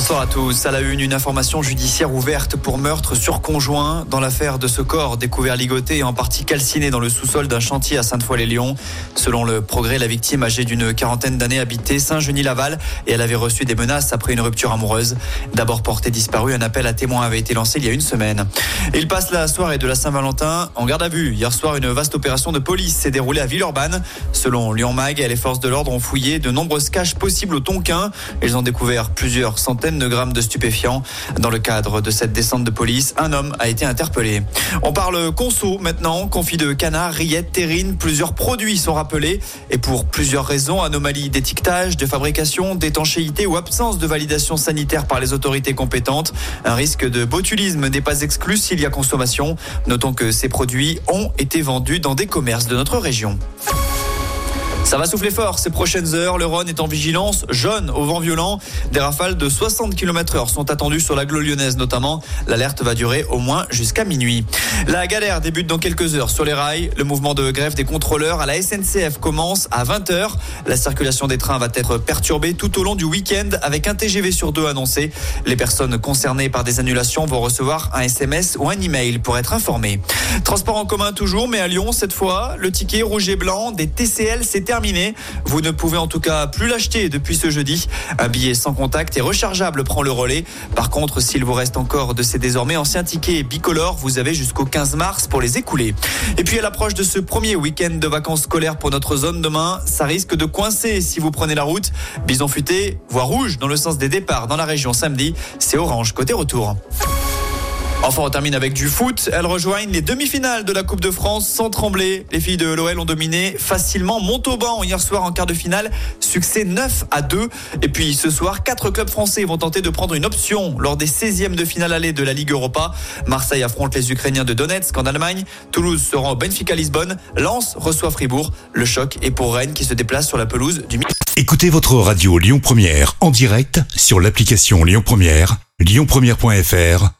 Bonsoir à tous. À la une, une information judiciaire ouverte pour meurtre sur conjoint dans l'affaire de ce corps découvert ligoté et en partie calciné dans le sous-sol d'un chantier à Sainte-Foy-les-Lyons. Selon le progrès, la victime âgée d'une quarantaine d'années habitait Saint-Genis-Laval et elle avait reçu des menaces après une rupture amoureuse. D'abord portée disparue, un appel à témoins avait été lancé il y a une semaine. Il passe la soirée de la Saint-Valentin en garde à vue. Hier soir, une vaste opération de police s'est déroulée à Villeurbanne. Selon Lyon Mag, les forces de l'ordre ont fouillé de nombreuses caches possibles au Tonkin. Ils ont découvert plusieurs centaines de grammes de stupéfiants. Dans le cadre de cette descente de police, un homme a été interpellé. On parle conso maintenant, confit de canard, rillettes, terrine, plusieurs produits sont rappelés et pour plusieurs raisons, anomalies d'étiquetage, de fabrication, d'étanchéité ou absence de validation sanitaire par les autorités compétentes. Un risque de botulisme n'est pas exclu s'il y a consommation. Notons que ces produits ont été vendus dans des commerces de notre région. Ça va souffler fort ces prochaines heures. Le Rhône est en vigilance jaune au vent violent. Des rafales de 60 km heure sont attendues sur la lyonnaise notamment. L'alerte va durer au moins jusqu'à minuit. La galère débute dans quelques heures sur les rails. Le mouvement de grève des contrôleurs à la SNCF commence à 20h. La circulation des trains va être perturbée tout au long du week-end avec un TGV sur deux annoncé. Les personnes concernées par des annulations vont recevoir un SMS ou un email pour être informées. Transport en commun toujours, mais à Lyon cette fois, le ticket rouge et blanc des TCL s'est vous ne pouvez en tout cas plus l'acheter depuis ce jeudi. Un billet sans contact et rechargeable prend le relais. Par contre, s'il vous reste encore de ces désormais anciens tickets bicolores, vous avez jusqu'au 15 mars pour les écouler. Et puis à l'approche de ce premier week-end de vacances scolaires pour notre zone demain, ça risque de coincer si vous prenez la route. Bison futé, voie rouge dans le sens des départs dans la région samedi, c'est orange côté retour. Enfin, on termine avec du foot. Elles rejoignent les demi-finales de la Coupe de France sans trembler. Les filles de l'OL ont dominé facilement Montauban hier soir en quart de finale. Succès 9 à 2. Et puis ce soir, quatre clubs français vont tenter de prendre une option lors des 16e de finale aller de la Ligue Europa. Marseille affronte les Ukrainiens de Donetsk en Allemagne. Toulouse se rend au Benfica Lisbonne. Lens reçoit Fribourg. Le choc est pour Rennes qui se déplace sur la pelouse du Écoutez votre radio Lyon Première en direct sur l'application Lyon Première, lyonpremière.fr